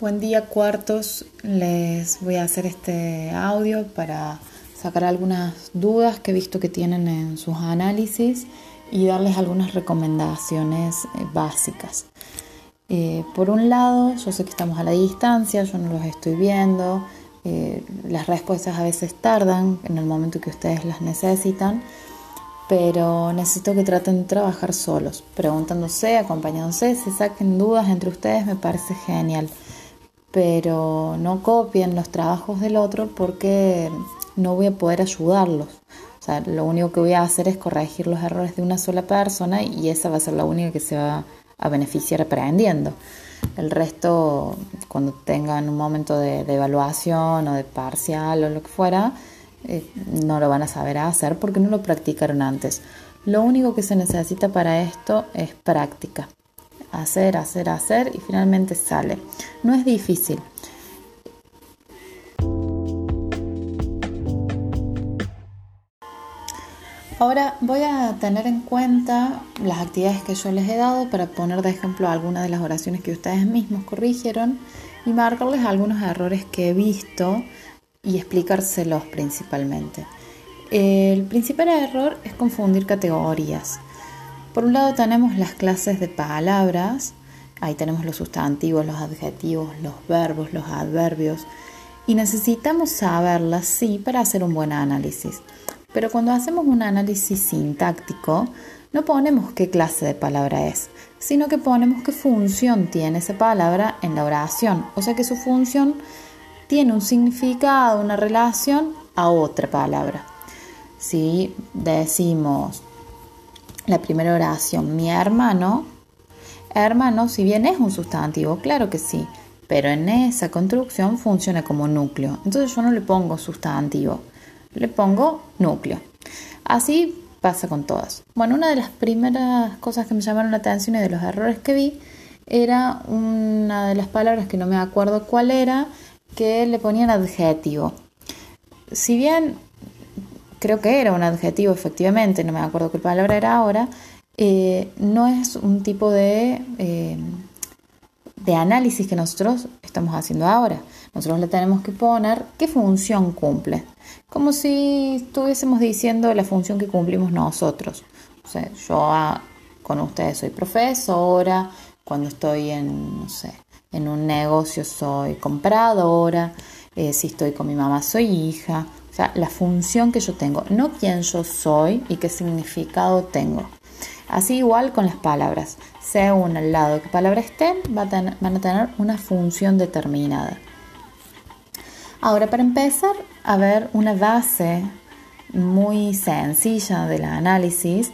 Buen día cuartos, les voy a hacer este audio para sacar algunas dudas que he visto que tienen en sus análisis y darles algunas recomendaciones eh, básicas. Eh, por un lado, yo sé que estamos a la distancia, yo no los estoy viendo, eh, las respuestas a veces tardan en el momento que ustedes las necesitan, pero necesito que traten de trabajar solos, preguntándose, acompañándose, si saquen dudas entre ustedes me parece genial pero no copien los trabajos del otro porque no voy a poder ayudarlos. O sea, lo único que voy a hacer es corregir los errores de una sola persona y esa va a ser la única que se va a beneficiar aprendiendo. El resto, cuando tengan un momento de, evaluación o de parcial o lo que fuera, eh, no lo van a saber hacer porque no lo practicaron antes. Lo único que se necesita para esto es práctica hacer, hacer, hacer y finalmente sale. No es difícil. Ahora voy a tener en cuenta las actividades que yo les he dado para poner de ejemplo algunas de las oraciones que ustedes mismos corrigieron y marcarles algunos errores que he visto y explicárselos principalmente. El principal error es confundir categorías. Por un lado tenemos las clases de palabras, ahí tenemos los sustantivos, los adjetivos, los verbos, los adverbios, y necesitamos saberlas, sí, para hacer un buen análisis. Pero cuando hacemos un análisis sintáctico, no ponemos qué clase de palabra es, sino que ponemos qué función tiene esa palabra en la oración, o sea que su función tiene un significado, una relación a otra palabra. Si decimos la primera oración, mi hermano, hermano, si bien es un sustantivo, claro que sí, pero en esa construcción funciona como núcleo. Entonces yo no le pongo sustantivo, le pongo núcleo. Así pasa con todas. Bueno, una de las primeras cosas que me llamaron la atención y de los errores que vi era una de las palabras que no me acuerdo cuál era, que le ponían adjetivo. Si bien creo que era un adjetivo efectivamente, no me acuerdo qué palabra era ahora, eh, no es un tipo de, eh, de análisis que nosotros estamos haciendo ahora. Nosotros le tenemos que poner qué función cumple, como si estuviésemos diciendo la función que cumplimos nosotros. O sea, yo ah, con ustedes soy profesora, cuando estoy en, no sé, en un negocio soy compradora, eh, si estoy con mi mamá soy hija, la función que yo tengo, no quién yo soy y qué significado tengo. Así igual con las palabras, según al lado qué palabra estén, van a tener una función determinada. Ahora, para empezar a ver una base muy sencilla del análisis,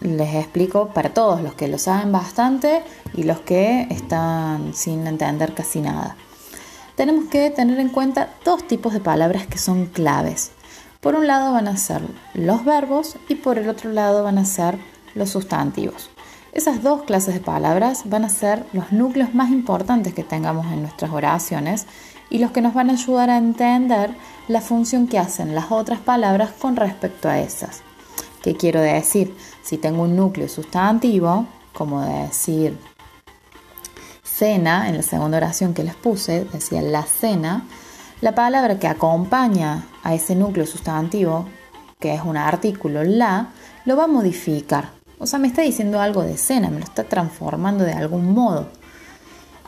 les explico para todos los que lo saben bastante y los que están sin entender casi nada tenemos que tener en cuenta dos tipos de palabras que son claves. Por un lado van a ser los verbos y por el otro lado van a ser los sustantivos. Esas dos clases de palabras van a ser los núcleos más importantes que tengamos en nuestras oraciones y los que nos van a ayudar a entender la función que hacen las otras palabras con respecto a esas. ¿Qué quiero decir? Si tengo un núcleo sustantivo, como decir cena, en la segunda oración que les puse, decía la cena, la palabra que acompaña a ese núcleo sustantivo, que es un artículo la, lo va a modificar. O sea, me está diciendo algo de cena, me lo está transformando de algún modo.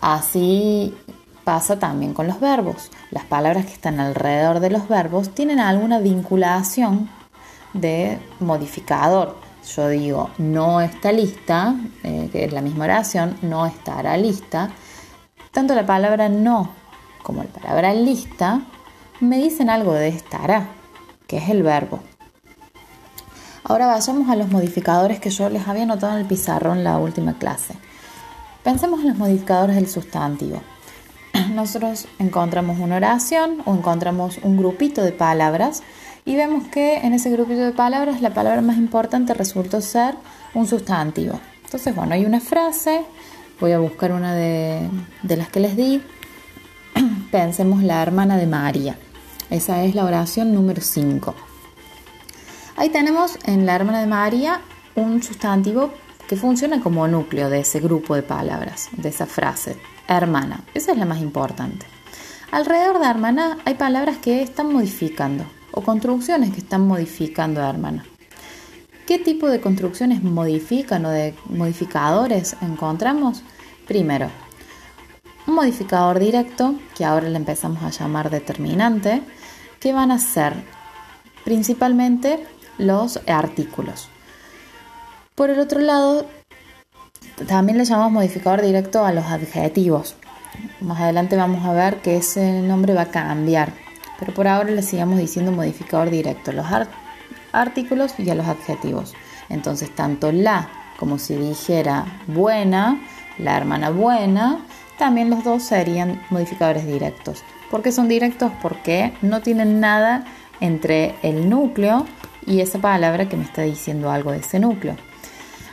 Así pasa también con los verbos. Las palabras que están alrededor de los verbos tienen alguna vinculación de modificador yo digo no está lista, eh, que es la misma oración, no estará lista, tanto la palabra no como la palabra lista me dicen algo de estará, que es el verbo. Ahora vayamos a los modificadores que yo les había notado en el pizarrón en la última clase. Pensemos en los modificadores del sustantivo. Nosotros encontramos una oración o encontramos un grupito de palabras y vemos que en ese grupito de palabras la palabra más importante resultó ser un sustantivo. Entonces, bueno, hay una frase, voy a buscar una de, las que les di. Pensemos la hermana de María. Esa es la oración número 5. Ahí tenemos en la hermana de María un sustantivo que funciona como núcleo de ese grupo de palabras, de esa frase. hermana. Esa es la más importante. Alrededor de hermana hay palabras que están modificando o construcciones que están modificando a hermana. ¿Qué tipo de construcciones modifican o de modificadores encontramos? Primero, un modificador directo, que ahora le empezamos a llamar determinante, que van a ser principalmente los artículos. Por el otro lado, también le llamamos modificador directo a los adjetivos. Más adelante vamos a ver que ese nombre va a cambiar, pero por ahora le sigamos diciendo modificador directo a los artículos y a los adjetivos. Entonces, tanto la como si dijera buena, la hermana buena, también los dos serían modificadores directos. ¿Por qué son directos? Porque no tienen nada entre el núcleo y esa palabra que me está diciendo algo de ese núcleo.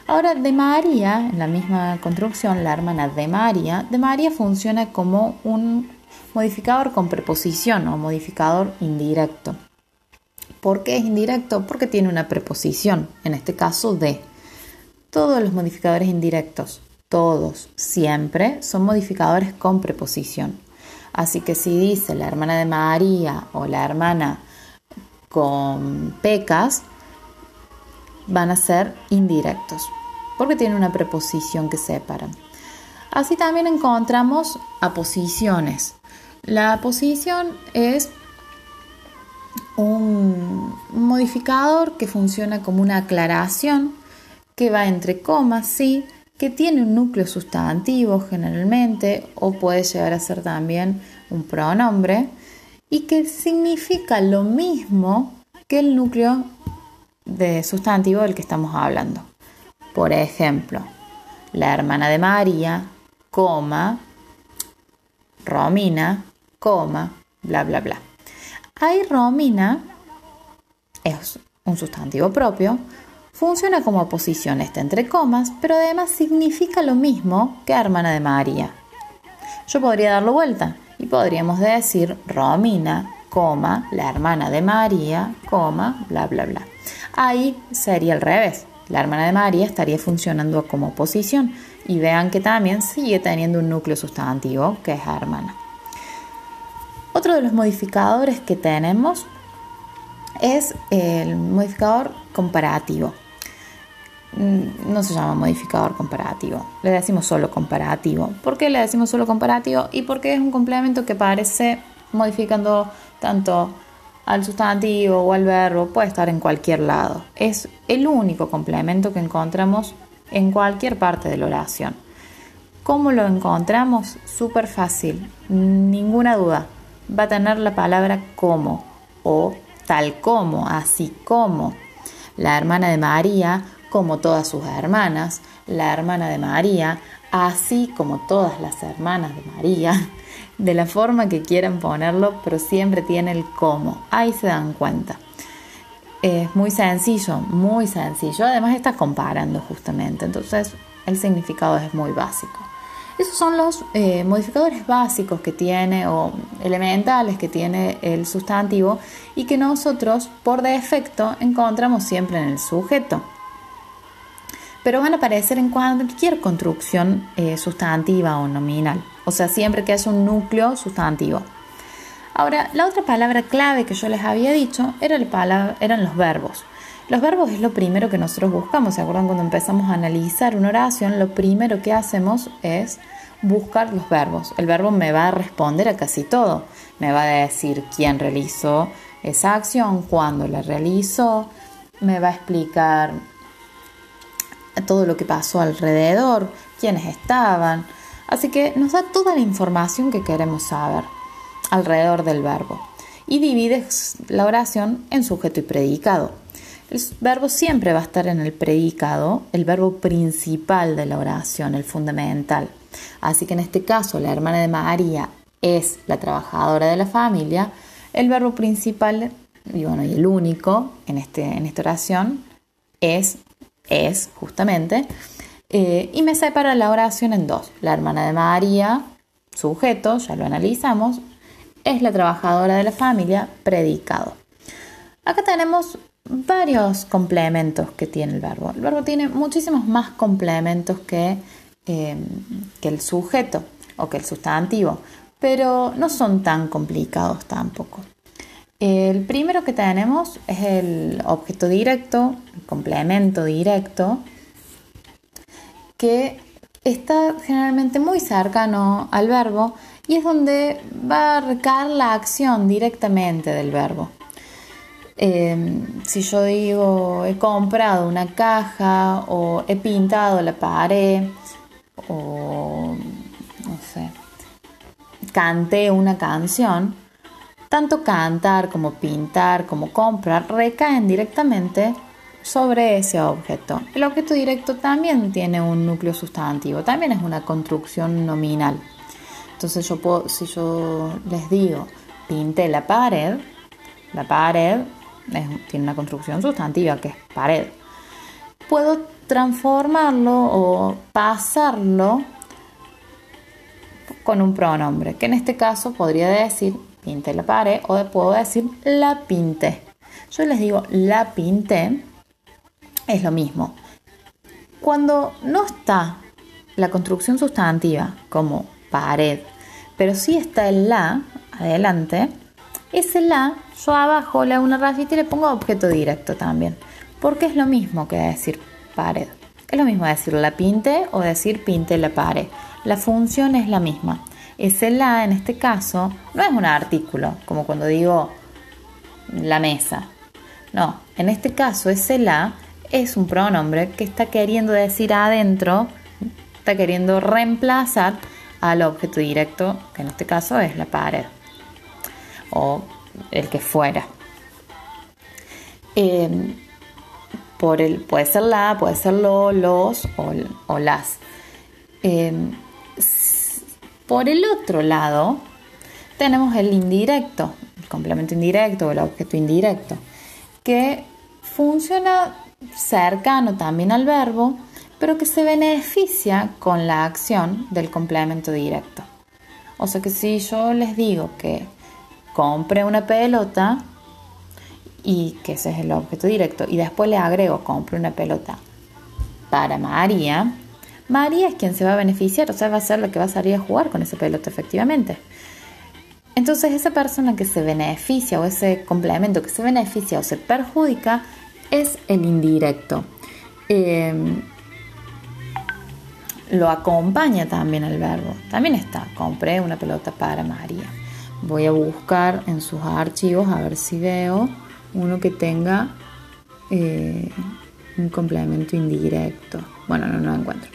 Ahora, de María, en la misma construcción, la hermana de María, de María funciona como un modificador con preposición o modificador indirecto. ¿Por qué es indirecto? Porque tiene una preposición, en este caso de. Todos los modificadores indirectos, todos, siempre, son modificadores con preposición. Así que si dice la hermana de María o la hermana con pecas, van a ser indirectos, porque tienen una preposición que separan. Así también encontramos aposiciones. La aposición es un modificador que funciona como una aclaración que va entre comas, sí, que tiene un núcleo sustantivo generalmente o puede llegar a ser también un pronombre y que significa lo mismo que el núcleo de sustantivo del que estamos hablando. Por ejemplo, la hermana de María, coma, Romina, coma, bla, bla, bla. Ahí Romina es un sustantivo propio, funciona como oposición está entre comas, pero además significa lo mismo que hermana de María. Yo podría darlo vuelta y podríamos decir Romina, coma, la hermana de María, coma, bla, bla, bla. Ahí sería al revés. La hermana de María estaría funcionando como oposición y vean que también sigue teniendo un núcleo sustantivo que es hermana. Otro de los modificadores que tenemos es el modificador comparativo. Mm, no se llama modificador comparativo, le decimos solo comparativo. ¿Por qué le decimos solo comparativo? Y porque es un complemento que aparece modificando tanto al sustantivo o al verbo, puede estar en cualquier lado. Es el único complemento que encontramos en cualquier parte de la oración. ¿Cómo lo encontramos? Súper fácil, ninguna duda. Va a tener la palabra como o tal como, así como. La hermana de María, como todas sus hermanas, la hermana de María, así como todas las hermanas de María, de la forma que quieran ponerlo, pero siempre tiene el cómo. Ahí se dan cuenta. Es muy sencillo, muy sencillo. Además está comparando justamente, entonces el significado es muy básico. Esos son los eh, modificadores básicos que tiene o elementales que tiene el sustantivo y que nosotros por defecto encontramos siempre en el sujeto. Pero van a aparecer en cualquier construcción eh, sustantiva o nominal, o sea, siempre que haya un núcleo sustantivo. Ahora, la otra palabra clave que yo les había dicho era eran los verbos. Los verbos es lo primero que nosotros buscamos. ¿Se acuerdan cuando empezamos a analizar una oración? Lo primero que hacemos es buscar los verbos. El verbo me va a responder a casi todo. Me va a decir quién realizó esa acción, cuándo la realizó, me va a explicar todo lo que pasó alrededor, quiénes estaban. Así que nos da toda la información que queremos saber alrededor del verbo. Y divides la oración en sujeto y predicado. El verbo siempre va a estar en el predicado, el verbo principal de la oración, el fundamental. Así que en este caso, la hermana de María es la trabajadora de la familia. El verbo principal y, bueno, y el único en, este, en esta oración es, es justamente. Eh, y me separa la oración en dos. La hermana de María, sujeto, ya lo analizamos, es la trabajadora de la familia, predicado. Acá tenemos varios complementos que tiene el verbo. El verbo tiene muchísimos más complementos que, em, que el sujeto. o que el sustantivo, pero no son tan complicados tampoco. El primero que tenemos es el objeto directo, el complemento directo, que está generalmente muy cercano al verbo y es donde va a recaer la acción directamente del verbo. Em, si yo digo he comprado una caja o he pintado la pared o no sé, canté una canción, tanto cantar como pintar como comprar recaen directamente sobre ese objeto. El objeto directo también tiene un núcleo sustantivo, también es una construcción nominal. Entonces yo puedo, si yo les digo pinté la pared, la pared tiene una construcción sustantiva que es pared. Puedo transformarlo o pasarlo con un pronombre, que en este caso podría decir pinté la pared o puedo decir la pinté. Yo les digo la pinté, es lo mismo. Cuando no está la construcción sustantiva como pared, pero sí está el la adelante, ese la yo abajo le hago una rayita y le pongo objeto directo también, porque es lo mismo que decir pared. Es lo mismo decir la pinte o decir pinte la pared. La función es la misma. Ese la en este caso no es un artículo, como cuando digo la mesa. No, en este caso ese la es un pronombre que está queriendo decir adentro, está queriendo reemplazar al objeto directo, que en este caso es la pared o el que fuera. Em, por el, puede ser la, puede ser lo, los o, las. Em, por el otro lado, tenemos el indirecto, el complemento indirecto o el objeto indirecto, que funciona cercano también al verbo, pero que se beneficia con la acción del complemento directo. O sea que si yo les digo que compre una pelota y que ese es el objeto directo y después le agrego compre una pelota para María, María es quien se va a beneficiar, o sea, va a ser la que va a salir a jugar con esa pelota efectivamente. Entonces esa persona que se beneficia o ese complemento que se beneficia o se perjudica es el indirecto. Em, lo acompaña también el verbo. También está, compré una pelota para María. Voy a buscar en sus archivos a ver si veo uno que tenga eh, un complemento indirecto. Bueno, no, lo encuentro.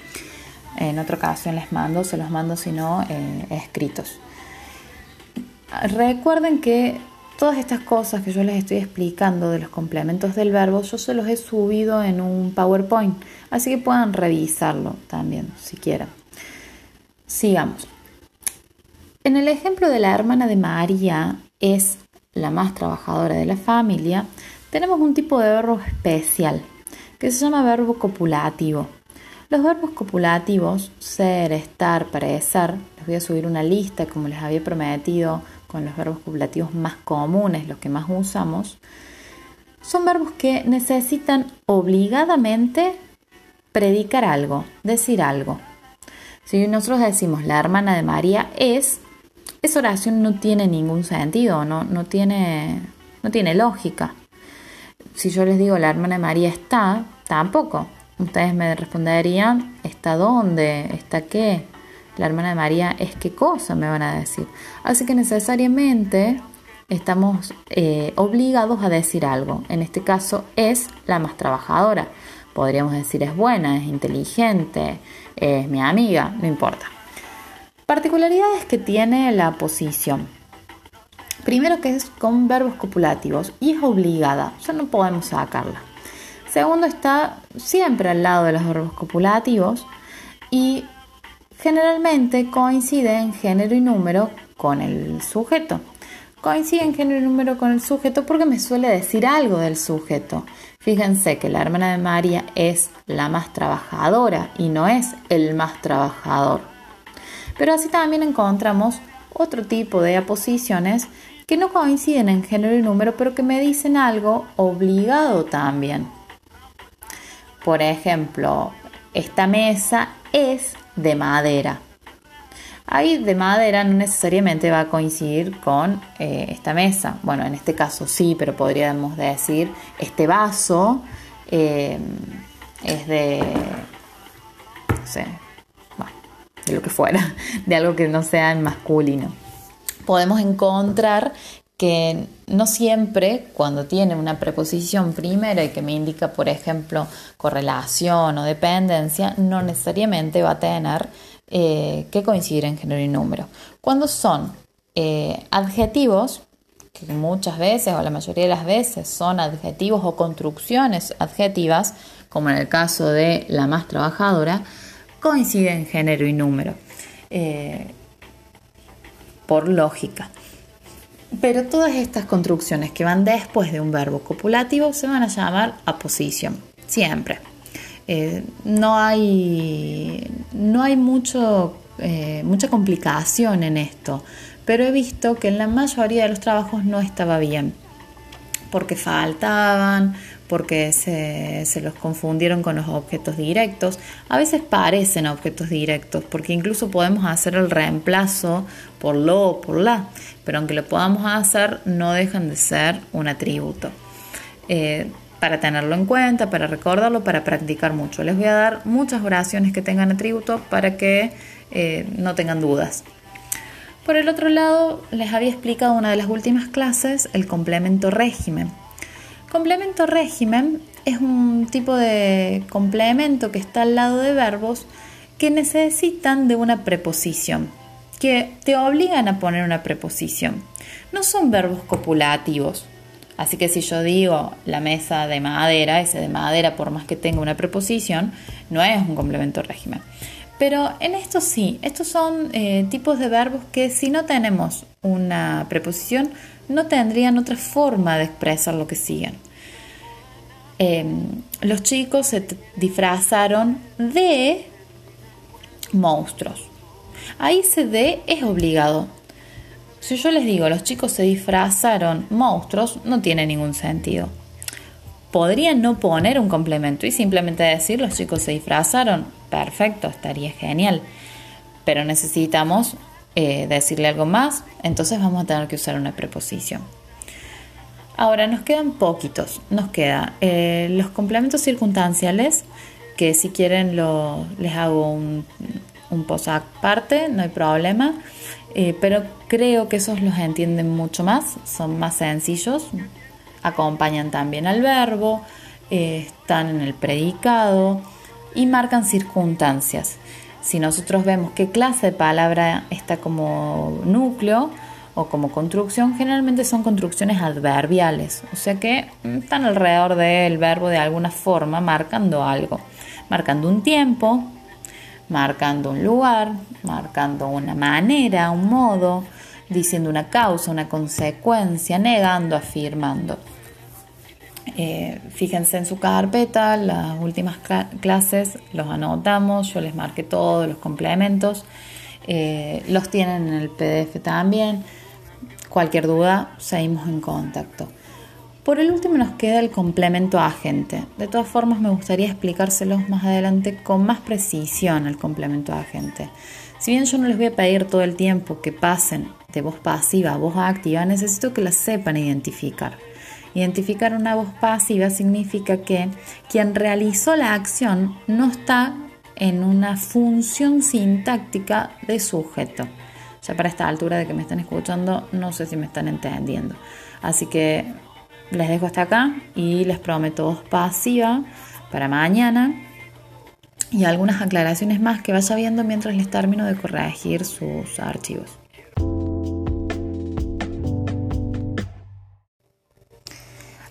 En otra ocasión les mando, se los mando si no eh, escritos. Recuerden que todas estas cosas que yo les estoy explicando de los complementos del verbo, yo se los he subido en un PowerPoint, así que puedan revisarlo también si quieren. Sigamos. En el ejemplo de la hermana de María es la más trabajadora de la familia, tenemos un tipo de verbo especial que se llama verbo copulativo. Los verbos copulativos, ser, estar, parecer, les voy a subir una lista como les había prometido con los verbos copulativos más comunes, los que más usamos, son verbos que necesitan obligadamente predicar algo, decir algo. Si nosotros decimos la hermana de María es, esa oración no tiene ningún sentido, no, no, tiene, no tiene lógica. Si yo les digo la hermana María está, tampoco. Ustedes me responderían, ¿está dónde? ¿Está qué? La hermana de María es qué cosa, me van a decir. Así que necesariamente estamos eh, obligados a decir algo. En este caso es la más trabajadora. Podríamos decir es buena, es inteligente, es mi amiga, no importa. Particularidades que tiene la posición. Primero que es con verbos copulativos y es obligada, ya no podemos sacarla. Segundo está siempre al lado de los verbos copulativos y generalmente coincide en género y número con el sujeto. Coincide en género y número con el sujeto porque me suele decir algo del sujeto. Fíjense que la hermana de María es la más trabajadora y no es el más trabajador. Pero así también encontramos otro tipo de aposiciones que no coinciden en género y número, pero que me dicen algo obligado también. Por ejemplo, esta mesa es de madera. Ahí de madera no necesariamente va a coincidir con eh, esta mesa. Bueno, en este caso sí, pero podríamos decir, este vaso eh, es de, no sé, de lo que fuera, de algo que no sea masculino. Podemos encontrar que no siempre cuando tiene una preposición primera y que me indica, por ejemplo, correlación o dependencia, no necesariamente va a tener eh, que coincidir en género y número. Cuando son eh, adjetivos, que muchas veces o la mayoría de las veces son adjetivos o construcciones adjetivas, como en el caso de la más trabajadora, coinciden género y número, eh, por lógica. Pero todas estas construcciones que van después de un verbo copulativo se van a llamar aposición, siempre. Eh, no hay, no hay mucho, eh, mucha complicación en esto, pero he visto que en la mayoría de los trabajos no estaba bien, porque faltaban, porque se, se, los confundieron con los objetos directos. A veces parecen objetos directos, porque incluso podemos hacer el reemplazo por lo o por la, pero aunque lo podamos hacer, no dejan de ser un atributo. Eh, para tenerlo en cuenta, para recordarlo, para practicar mucho. Les voy a dar muchas oraciones que tengan atributo para que eh, no tengan dudas. Por el otro lado, les había explicado una de las últimas clases el complemento régimen. Complemento régimen es un tipo de complemento que está al lado de verbos que necesitan de una preposición, que te obligan a poner una preposición. No son verbos copulativos. Así que si yo digo la mesa de madera, ese de madera, por más que tenga una preposición, no es un complemento régimen. Pero en esto sí, estos son eh, tipos de verbos que si no tenemos una preposición, no tendrían otra forma de expresar lo que siguen. Em, los chicos se disfrazaron de monstruos. Ahí ese de es obligado. Si yo les digo los chicos se disfrazaron monstruos, no tiene ningún sentido. Podrían no poner un complemento y simplemente decir los chicos se disfrazaron. Perfecto, estaría genial. Pero necesitamos eh, decirle algo más, entonces vamos a tener que usar una preposición. Ahora nos quedan poquitos. Nos quedan eh, los complementos circunstanciales, que si quieren lo, les hago un, un aparte, no hay problema. Eh, pero creo que esos los entienden mucho más, son más sencillos, acompañan también al verbo, están en el predicado y marcan circunstancias. Si nosotros vemos qué clase de palabra está como núcleo o como construcción, generalmente son construcciones adverbiales, o sea que están alrededor del verbo de alguna forma, marcando algo, marcando un tiempo, marcando un lugar, marcando una manera, un modo, diciendo una causa, una consecuencia, negando, afirmando. Eh, fíjense en su carpeta, las últimas clases los anotamos, yo les marqué todos los complementos, eh, los tienen en el PDF también. Cualquier duda, seguimos en contacto. Por el último nos queda el complemento agente. De todas formas me gustaría explicárselos más adelante con más precisión el complemento agente. Si bien yo no les voy a pedir todo el tiempo que pasen de voz pasiva a voz activa, necesito que la sepan identificar. Identificar una voz pasiva significa que quien realizó la acción no está en una función sintáctica de sujeto. Ya para esta altura de que me están escuchando, no sé si me están entendiendo. Así que les dejo hasta acá y les prometo voz pasiva para mañana y algunas aclaraciones más que vaya viendo mientras les termino de corregir sus archivos.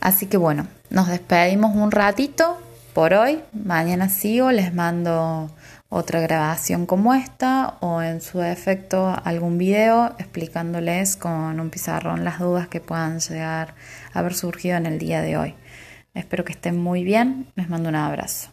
Así que bueno, nos despedimos un ratito por hoy. Mañana sigo, les mando otra grabación como esta o en su defecto algún video explicándoles con un pizarrón las dudas que puedan llegar a haber surgido en el día de hoy. Espero que estén muy bien, les mando un abrazo.